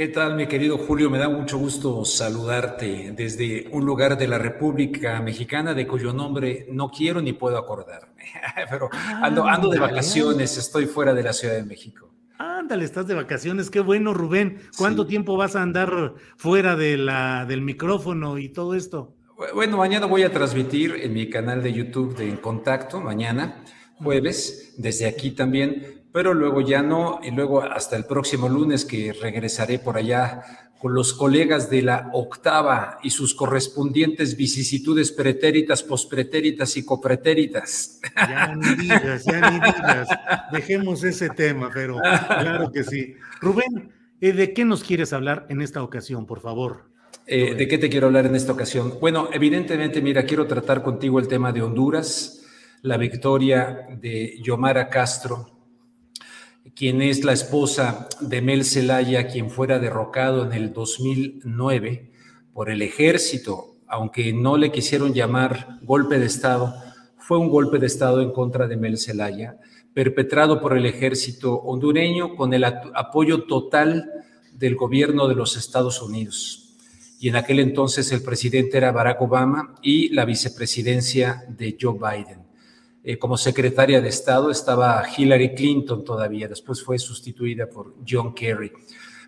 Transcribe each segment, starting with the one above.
¿Qué tal, mi querido Julio? Me da mucho gusto saludarte desde un lugar de la República Mexicana de cuyo nombre no quiero ni puedo acordarme. Pero ando, ando de vacaciones, estoy fuera de la Ciudad de México. Ándale, estás de vacaciones, qué bueno, Rubén. ¿Cuánto Sí. tiempo vas a andar fuera de la, del micrófono y todo esto? Bueno, mañana voy a transmitir en mi canal de YouTube de En Contacto, mañana, jueves, desde aquí también, pero luego ya no, y luego hasta el próximo lunes que regresaré por allá con los colegas de la octava y sus correspondientes vicisitudes pretéritas, pospretéritas y copretéritas. Ya ni digas, ya ni digas. Dejemos ese tema, pero claro que sí. Rubén, eh, ¿de qué nos quieres hablar en esta ocasión, por favor? Eh, ¿De qué te quiero hablar en esta ocasión? Bueno, evidentemente, mira, quiero tratar contigo el tema de Honduras, la victoria de Yomara Castro, quien es la esposa de Mel Zelaya, quien fuera derrocado en el 2009 por el ejército, aunque no le quisieron llamar golpe de Estado, fue un golpe de Estado en contra de Mel Zelaya, perpetrado por el ejército hondureño con el apoyo total del gobierno de los Estados Unidos. Y en aquel entonces el presidente era Barack Obama y la vicepresidencia de Joe Biden. Eh, como secretaria de Estado estaba Hillary Clinton todavía, después fue sustituida por John Kerry.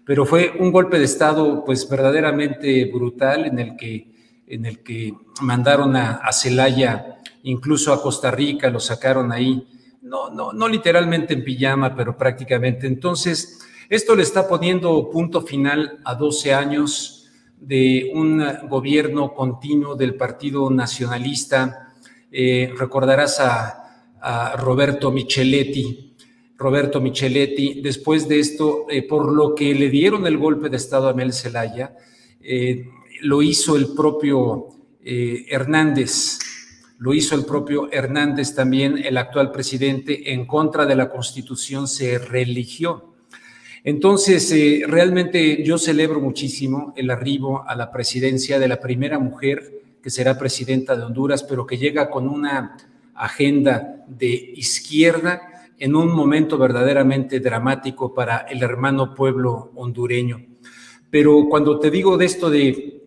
Pero fue un golpe de Estado pues verdaderamente brutal en el que, en el que mandaron a, a Celaya, incluso a Costa Rica, lo sacaron ahí, no, no, no literalmente en pijama, pero prácticamente. Entonces, esto le está poniendo punto final a 12 años de un gobierno continuo del Partido Nacionalista. Eh, recordarás a, Roberto Micheletti. Roberto Micheletti, después de esto, eh, por lo que le dieron el golpe de Estado a Mel Zelaya, eh, lo hizo el propio Hernández, lo hizo el propio Hernández también, el actual presidente, en contra de la Constitución, se religió. Entonces, realmente yo celebro muchísimo el arribo a la presidencia de la primera mujer que será presidenta de Honduras, pero que llega con una agenda de izquierda en un momento verdaderamente dramático para el hermano pueblo hondureño. Pero cuando te digo de esto de,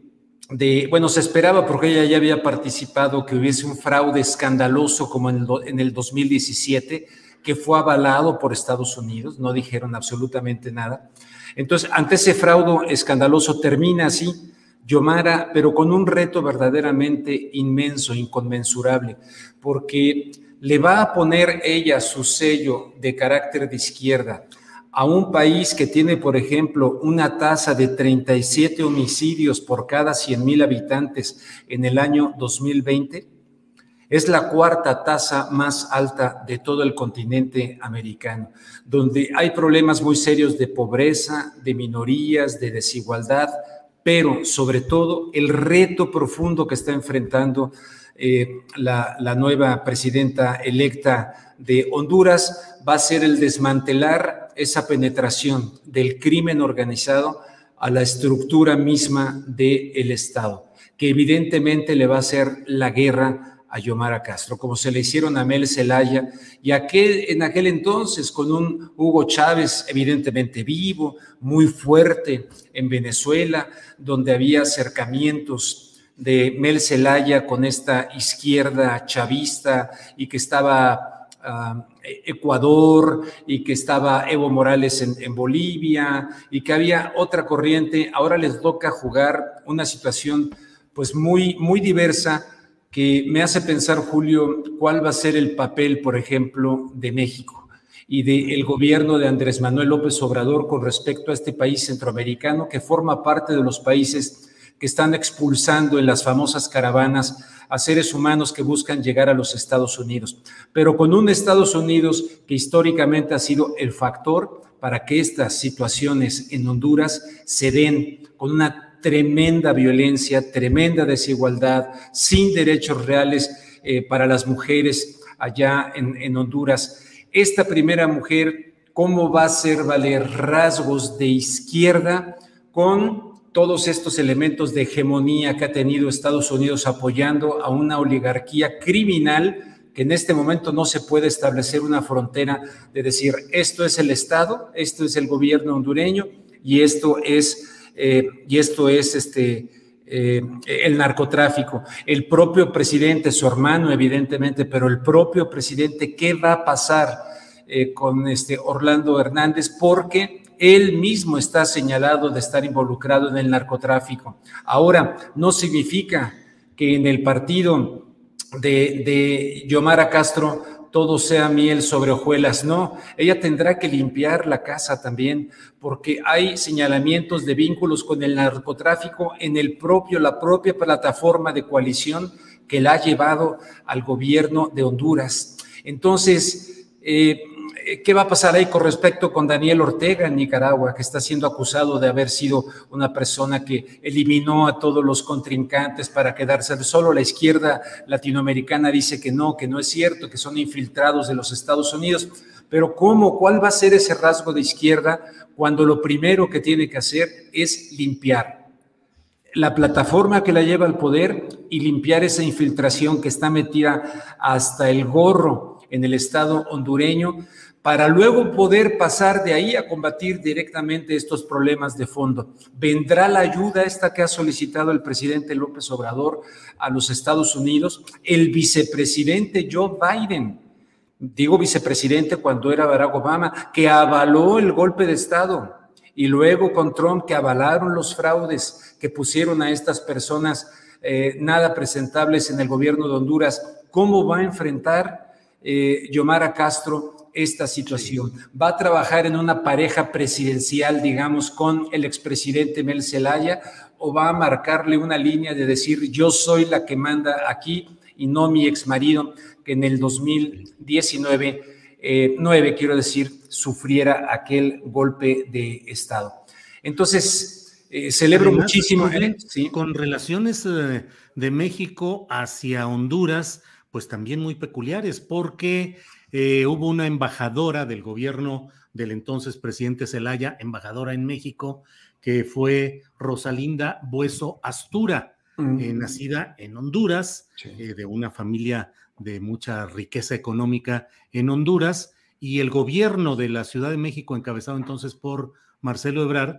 de bueno, se esperaba porque ella ya había participado que hubiese un fraude escandaloso como en el, en el 2017, que fue avalado por Estados Unidos, no dijeron absolutamente nada. Entonces, ante ese fraude escandaloso termina así Yomara, pero con un reto verdaderamente inmenso, inconmensurable, porque le va a poner ella su sello de carácter de izquierda a un país que tiene, por ejemplo, una tasa de 37 homicidios por cada 100 mil habitantes en el año 2020. Es la cuarta tasa más alta de todo el continente americano, donde hay problemas muy serios de pobreza, de minorías, de desigualdad, pero sobre todo el reto profundo que está enfrentando eh, la, nueva presidenta electa de Honduras va a ser el desmantelar esa penetración del crimen organizado a la estructura misma del Estado, que evidentemente le va a hacer la guerra a Yomara Castro, como se le hicieron a Mel Zelaya y aquel, en aquel entonces con un Hugo Chávez evidentemente vivo, muy fuerte en Venezuela, donde había acercamientos de Mel Zelaya con esta izquierda chavista y que estaba Ecuador y que estaba Evo Morales en, Bolivia y que había otra corriente. Ahora les toca jugar una situación pues muy, muy diversa que me hace pensar, Julio, cuál va a ser el papel, por ejemplo, de México y del gobierno de Andrés Manuel López Obrador con respecto a este país centroamericano que forma parte de los países que están expulsando en las famosas caravanas a seres humanos que buscan llegar a los Estados Unidos, pero con un Estados Unidos que históricamente ha sido el factor para que estas situaciones en Honduras se den con una tremenda violencia, tremenda desigualdad, sin derechos reales eh, para las mujeres allá en, en Honduras. Esta primera mujer, ¿cómo va a hacer valer rasgos de izquierda con todos estos elementos de hegemonía que ha tenido Estados Unidos apoyando a una oligarquía criminal que en este momento no se puede establecer una frontera de decir esto es el Estado, esto es el gobierno hondureño y esto es, y esto es este, eh, el narcotráfico. El propio presidente, su hermano evidentemente, pero el propio presidente, ¿qué va a pasar eh, con este Orlando Hernández? Porque él mismo está señalado de estar involucrado en el narcotráfico. Ahora, no significa que en el partido de, de Yomara Castro todo sea miel sobre hojuelas. No, ella tendrá que limpiar la casa también, porque hay señalamientos de vínculos con el narcotráfico en el propio, la propia plataforma de coalición que la ha llevado al gobierno de Honduras. Entonces, eh, ¿Qué va a pasar ahí con respecto con Daniel Ortega en Nicaragua, que está siendo acusado de haber sido una persona que eliminó a todos los contrincantes para quedarse solo? La izquierda latinoamericana dice que no, que no es cierto, que son infiltrados de los Estados Unidos. Pero ¿cómo? ¿Cuál va a ser ese rasgo de izquierda cuando lo primero que tiene que hacer es limpiar? la plataforma que la lleva al poder y limpiar esa infiltración que está metida hasta el gorro en el Estado hondureño para luego poder pasar de ahí a combatir directamente estos problemas de fondo. ¿Vendrá la ayuda esta que ha solicitado el presidente López Obrador a los Estados Unidos? El vicepresidente Joe Biden, digo vicepresidente cuando era Barack Obama, que avaló el golpe de Estado y luego con Trump que avalaron los fraudes que pusieron a estas personas eh, nada presentables en el gobierno de Honduras. ¿Cómo va a enfrentar eh, Yomara Castro esta situación. Va a trabajar en una pareja presidencial, digamos, con el expresidente Mel Zelaya, o va a marcarle una línea de decir yo soy la que manda aquí y no mi exmarido, que en el 2019, eh, 9, quiero decir, sufriera aquel golpe de Estado. Entonces, eh, celebro muchísimo. ¿eh? Con relaciones eh, de México hacia Honduras, pues también muy peculiares, porque eh, hubo una embajadora del gobierno del entonces presidente Zelaya, embajadora en México, que fue Rosalinda Bueso Astura, eh, mm. nacida en Honduras, eh, de una familia de mucha riqueza económica en Honduras, y el gobierno de la Ciudad de México, encabezado entonces por Marcelo Ebrard,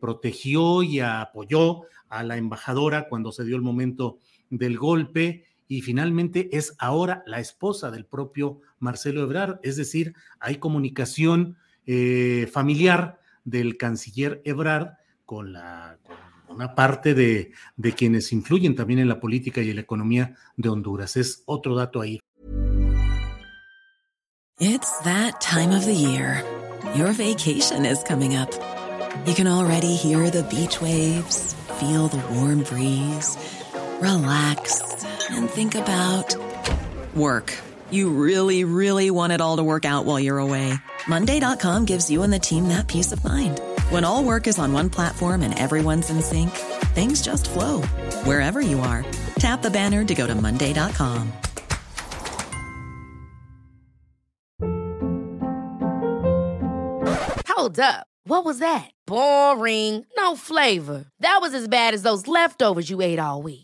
protegió y apoyó a la embajadora cuando se dio el momento del golpe y finalmente es ahora la esposa del propio Marcelo Ebrard, es decir, hay comunicación eh, familiar del canciller Ebrard con, la, una parte de, de quienes influyen también en la política y en la economía de Honduras. Es otro dato ahí. It's that time of the year. Your vacation is coming up. You can already hear the beach waves, feel the warm breeze, relax and think about work. You really, really want it all to work out while you're away. Monday.com gives you and the team that peace of mind. When all work is on one platform and everyone's in sync, things just flow wherever you are. Tap the banner to go to Monday.com. Hold up. What was that? Boring. No flavor. That was as bad as those leftovers you ate all week.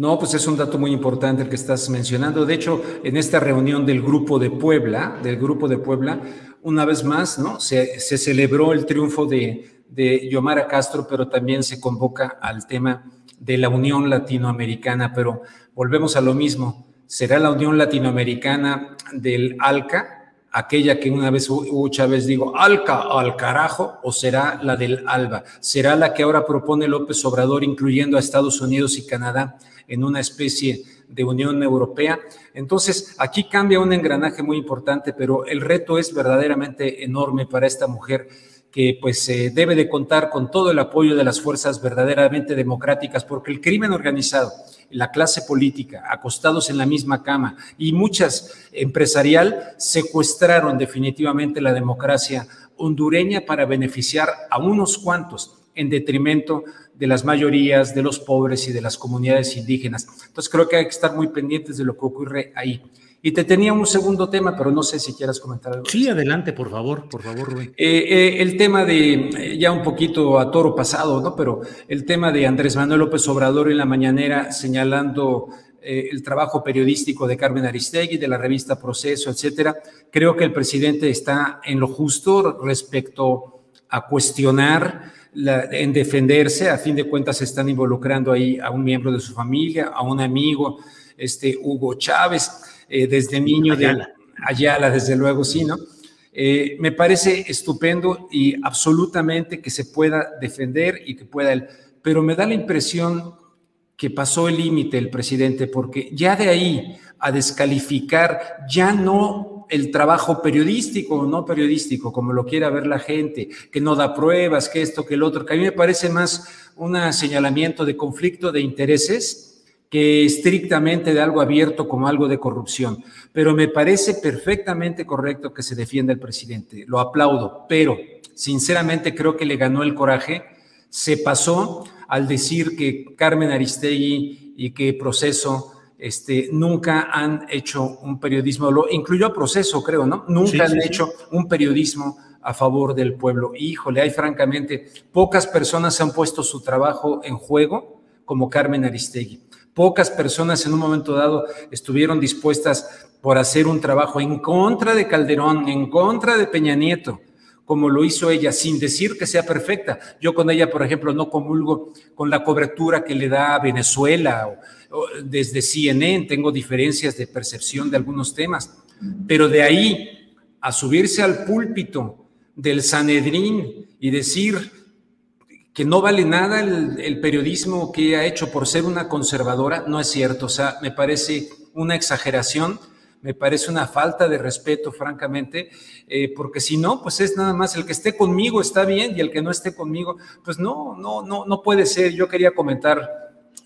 No, pues es un dato muy importante el que estás mencionando. De hecho, en esta reunión del Grupo de Puebla, del Grupo de Puebla, una vez más, ¿no? Se, se celebró el triunfo de, de Yomara Castro, pero también se convoca al tema de la Unión Latinoamericana. Pero volvemos a lo mismo. ¿Será la Unión Latinoamericana del ALCA? Aquella que una vez Hugo Chávez digo, alca al carajo, o será la del ALBA? ¿Será la que ahora propone López Obrador, incluyendo a Estados Unidos y Canadá en una especie de Unión Europea? Entonces, aquí cambia un engranaje muy importante, pero el reto es verdaderamente enorme para esta mujer que pues eh, debe de contar con todo el apoyo de las fuerzas verdaderamente democráticas, porque el crimen organizado, la clase política, acostados en la misma cama y muchas empresarial, secuestraron definitivamente la democracia hondureña para beneficiar a unos cuantos en detrimento de las mayorías, de los pobres y de las comunidades indígenas. Entonces creo que hay que estar muy pendientes de lo que ocurre ahí. Y te tenía un segundo tema, pero no sé si quieras comentar algo. Sí, adelante, por favor, por favor, Rubén. Eh, eh, el tema de, ya un poquito a toro pasado, ¿no? Pero el tema de Andrés Manuel López Obrador en la mañanera señalando el trabajo periodístico de Carmen Aristegui, de la revista Proceso, etcétera. Creo que el presidente está en lo justo respecto a cuestionar, en defenderse. A fin de cuentas, se están involucrando ahí a un miembro de su familia, a un amigo, este Hugo Chávez eh, desde niño de Ayala, desde luego, sí, ¿no? Eh, me parece estupendo y absolutamente que se pueda defender y que pueda él, pero me da la impresión que pasó el límite el presidente, porque ya de ahí a descalificar ya no el trabajo periodístico o no periodístico, como lo quiera ver la gente, que no da pruebas, que esto, que el otro, que a mí me parece más un señalamiento de conflicto de intereses que estrictamente de algo abierto como algo de corrupción. Pero me parece perfectamente correcto que se defienda el presidente. Lo aplaudo, pero sinceramente creo que le ganó el coraje. Se pasó al decir que Carmen Aristegui y que Proceso este, nunca han hecho un periodismo, lo incluyó a Proceso, creo, ¿no? Nunca han hecho un periodismo a favor del pueblo. Híjole, hay francamente, pocas personas han puesto su trabajo en juego como Carmen Aristegui. Pocas personas en un momento dado estuvieron dispuestas por hacer un trabajo en contra de Calderón, en contra de Peña Nieto, como lo hizo ella, sin decir que sea perfecta. Yo con ella, por ejemplo, no comulgo con la cobertura que le da Venezuela o, desde CNN, tengo diferencias de percepción de algunos temas, pero de ahí a subirse al púlpito del Sanedrín y decir que no vale nada el, periodismo que ha hecho por ser una conservadora, no es cierto. O sea, me parece una exageración, me parece una falta de respeto, francamente, eh, porque si no, pues es nada más el que esté conmigo está bien y el que no esté conmigo, pues no, no, no, no puede ser. Yo quería comentar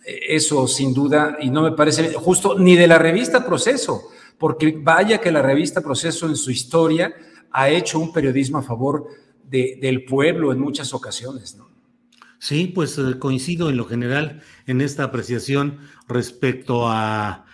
eh, eso sin duda y no me parece justo ni de la revista Proceso, porque vaya que la revista Proceso en su historia ha hecho un periodismo a favor del pueblo en muchas ocasiones, ¿no? Sí, pues eh, coincido en lo general en esta apreciación respecto a,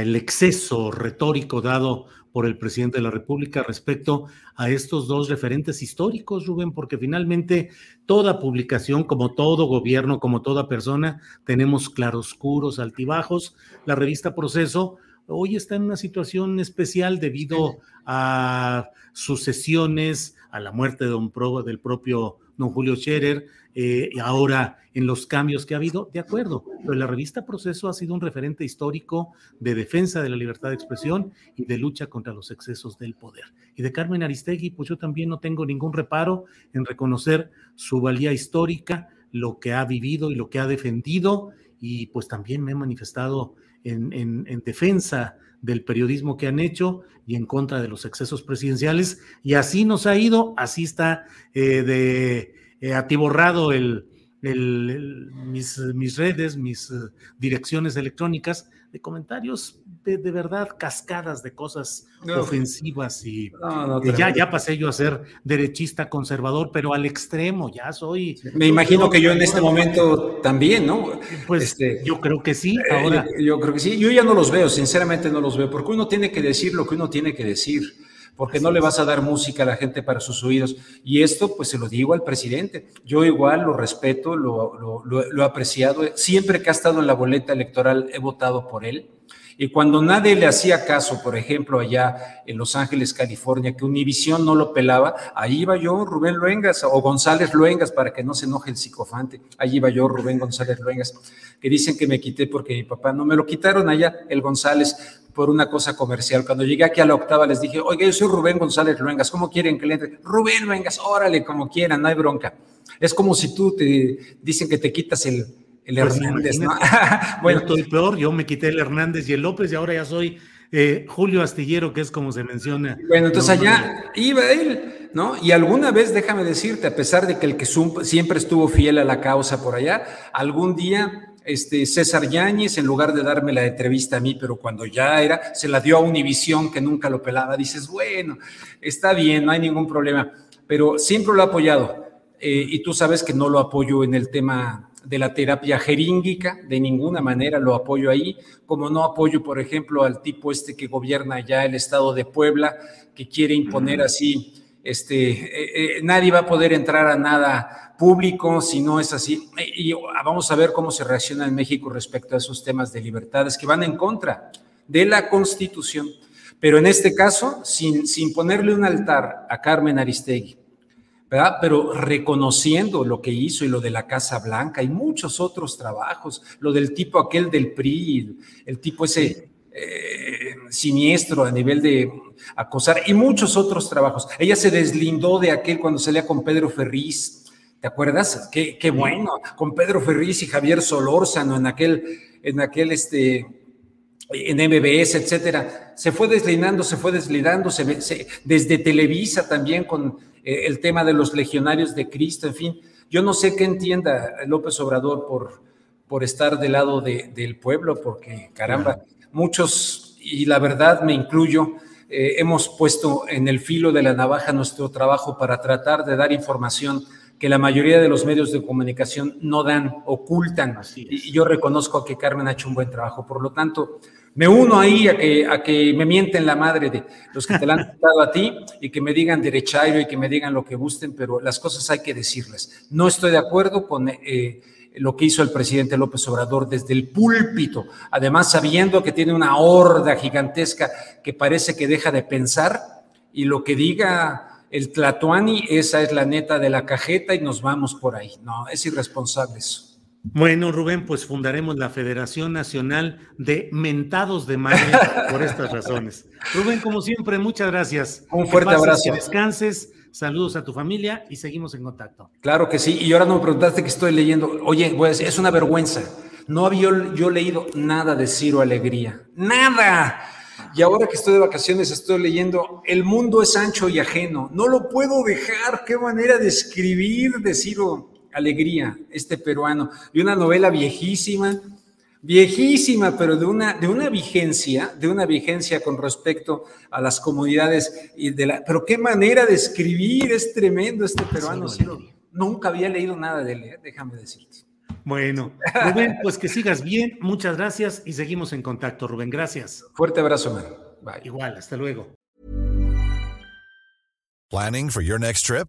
el exceso retórico dado por el presidente de la República respecto a estos dos referentes históricos, Rubén, porque finalmente toda publicación, como todo gobierno, como toda persona, tenemos claroscuros, altibajos. La revista Proceso hoy está en una situación especial debido a sucesiones, a la muerte de don del propio don Julio Scherer, eh, ahora en los cambios que ha habido, de acuerdo, pero la revista Proceso ha sido un referente histórico de defensa de la libertad de expresión y de lucha contra los excesos del poder. Y de Carmen Aristegui, pues yo también no tengo ningún reparo en reconocer su valía histórica, lo que ha vivido y lo que ha defendido, y pues también me he manifestado en, en defensa del periodismo que han hecho y en contra de los excesos presidenciales. Y así nos ha ido, así está eh, de eh, atiborrado el, mis, mis, redes, mis eh, direcciones electrónicas de comentarios de, de, verdad cascadas de cosas ofensivas y ya, ya pasé yo a ser derechista conservador, pero al extremo, ya soy. Me imagino que yo en este momento también, ¿no? Pues este, yo creo que sí, eh, ahora. yo creo que sí, yo ya no los veo, sinceramente no los veo, porque uno tiene que decir lo que uno tiene que decir porque no le vas a dar música a la gente para sus oídos. Y esto, pues se lo digo al presidente. Yo igual lo respeto, lo, lo, he apreciado. Siempre que ha estado en la boleta electoral he votado por él. Y cuando nadie le hacía caso, por ejemplo, allá en Los Ángeles, California, que Univisión no lo pelaba, ahí iba yo, Rubén Luengas, o González Luengas, para que no se enoje el psicofante. Ahí iba yo, Rubén González Luengas, que dicen que me quité porque mi papá no me lo quitaron allá, el González, por una cosa comercial. Cuando llegué aquí a la octava les dije, oiga, yo soy Rubén González Luengas, ¿cómo quieren que le entre? Rubén Luengas, órale, como quieran, no hay bronca. Es como si tú te dicen que te quitas el, el pues Hernández, ¿no? bueno, estoy peor, yo me quité el Hernández y el López y ahora ya soy eh, Julio Astillero, que es como se menciona. Bueno, entonces allá iba él, ¿no? Y alguna vez, déjame decirte, a pesar de que el que siempre estuvo fiel a la causa por allá, algún día este, César Yáñez, en lugar de darme la entrevista a mí, pero cuando ya era, se la dio a Univisión, que nunca lo pelaba. Dices, bueno, está bien, no hay ningún problema, pero siempre lo ha apoyado. Eh, y tú sabes que no lo apoyo en el tema de la terapia jeríngica, de ninguna manera lo apoyo ahí, como no apoyo, por ejemplo, al tipo este que gobierna ya el estado de Puebla, que quiere imponer así, este, eh, eh, nadie va a poder entrar a nada público si no es así. Y vamos a ver cómo se reacciona en México respecto a esos temas de libertades que van en contra de la Constitución. Pero en este caso, sin, sin ponerle un altar a Carmen Aristegui, pero reconociendo lo que hizo y lo de la Casa Blanca y muchos otros trabajos, lo del tipo aquel del PRI, el, tipo ese eh, siniestro a nivel de acosar y muchos otros trabajos. Ella se deslindó de aquel cuando salía con Pedro Ferriz, ¿te acuerdas? Qué, qué bueno, con Pedro Ferriz y Javier Solórzano en aquel, en aquel este, en MBS, etcétera. Se fue deslindando, se fue deslindando, se, desde Televisa también con eh, el tema de los legionarios de Cristo, en fin. Yo no sé qué entienda López Obrador por, por estar del lado del pueblo, porque caramba, muchos, y la verdad me incluyo, eh, hemos puesto en el filo de la navaja nuestro trabajo para tratar de dar información que la mayoría de los medios de comunicación no dan, ocultan. Y yo reconozco que Carmen ha hecho un buen trabajo. Por lo tanto, me uno ahí a que, a que me mienten la madre de los que te la han dado a ti y que me digan derechairo y que me digan lo que gusten, pero las cosas hay que decirles. No estoy de acuerdo con eh, lo que hizo el presidente López Obrador desde el púlpito, además sabiendo que tiene una horda gigantesca que parece que deja de pensar y lo que diga el Tlatuani, esa es la neta de la cajeta y nos vamos por ahí. No, es irresponsable eso. Bueno, Rubén, pues fundaremos la Federación Nacional de Mentados de Madre por estas razones. Rubén, como siempre, muchas gracias. Un fuerte abrazo. Que descanses, saludos a tu familia y seguimos en contacto. Claro que sí. Y ahora no me preguntaste que estoy leyendo. Oye, pues es una vergüenza. No había yo leído nada de Ciro Alegría. ¡Nada! Y ahora que estoy de vacaciones estoy leyendo El mundo es ancho y ajeno. No lo puedo dejar. Qué manera de escribir de Ciro alegría, este peruano, de una novela viejísima, viejísima, pero de una, de una vigencia, de una vigencia con respecto a las comunidades y de la, pero qué manera de escribir, es tremendo este peruano, nunca había leído nada de él, ¿eh? déjame decirte. Bueno, Rubén, pues que sigas bien, muchas gracias y seguimos en contacto, Rubén, gracias. Fuerte abrazo, man. Bye. Igual, hasta luego. Planning for your next trip?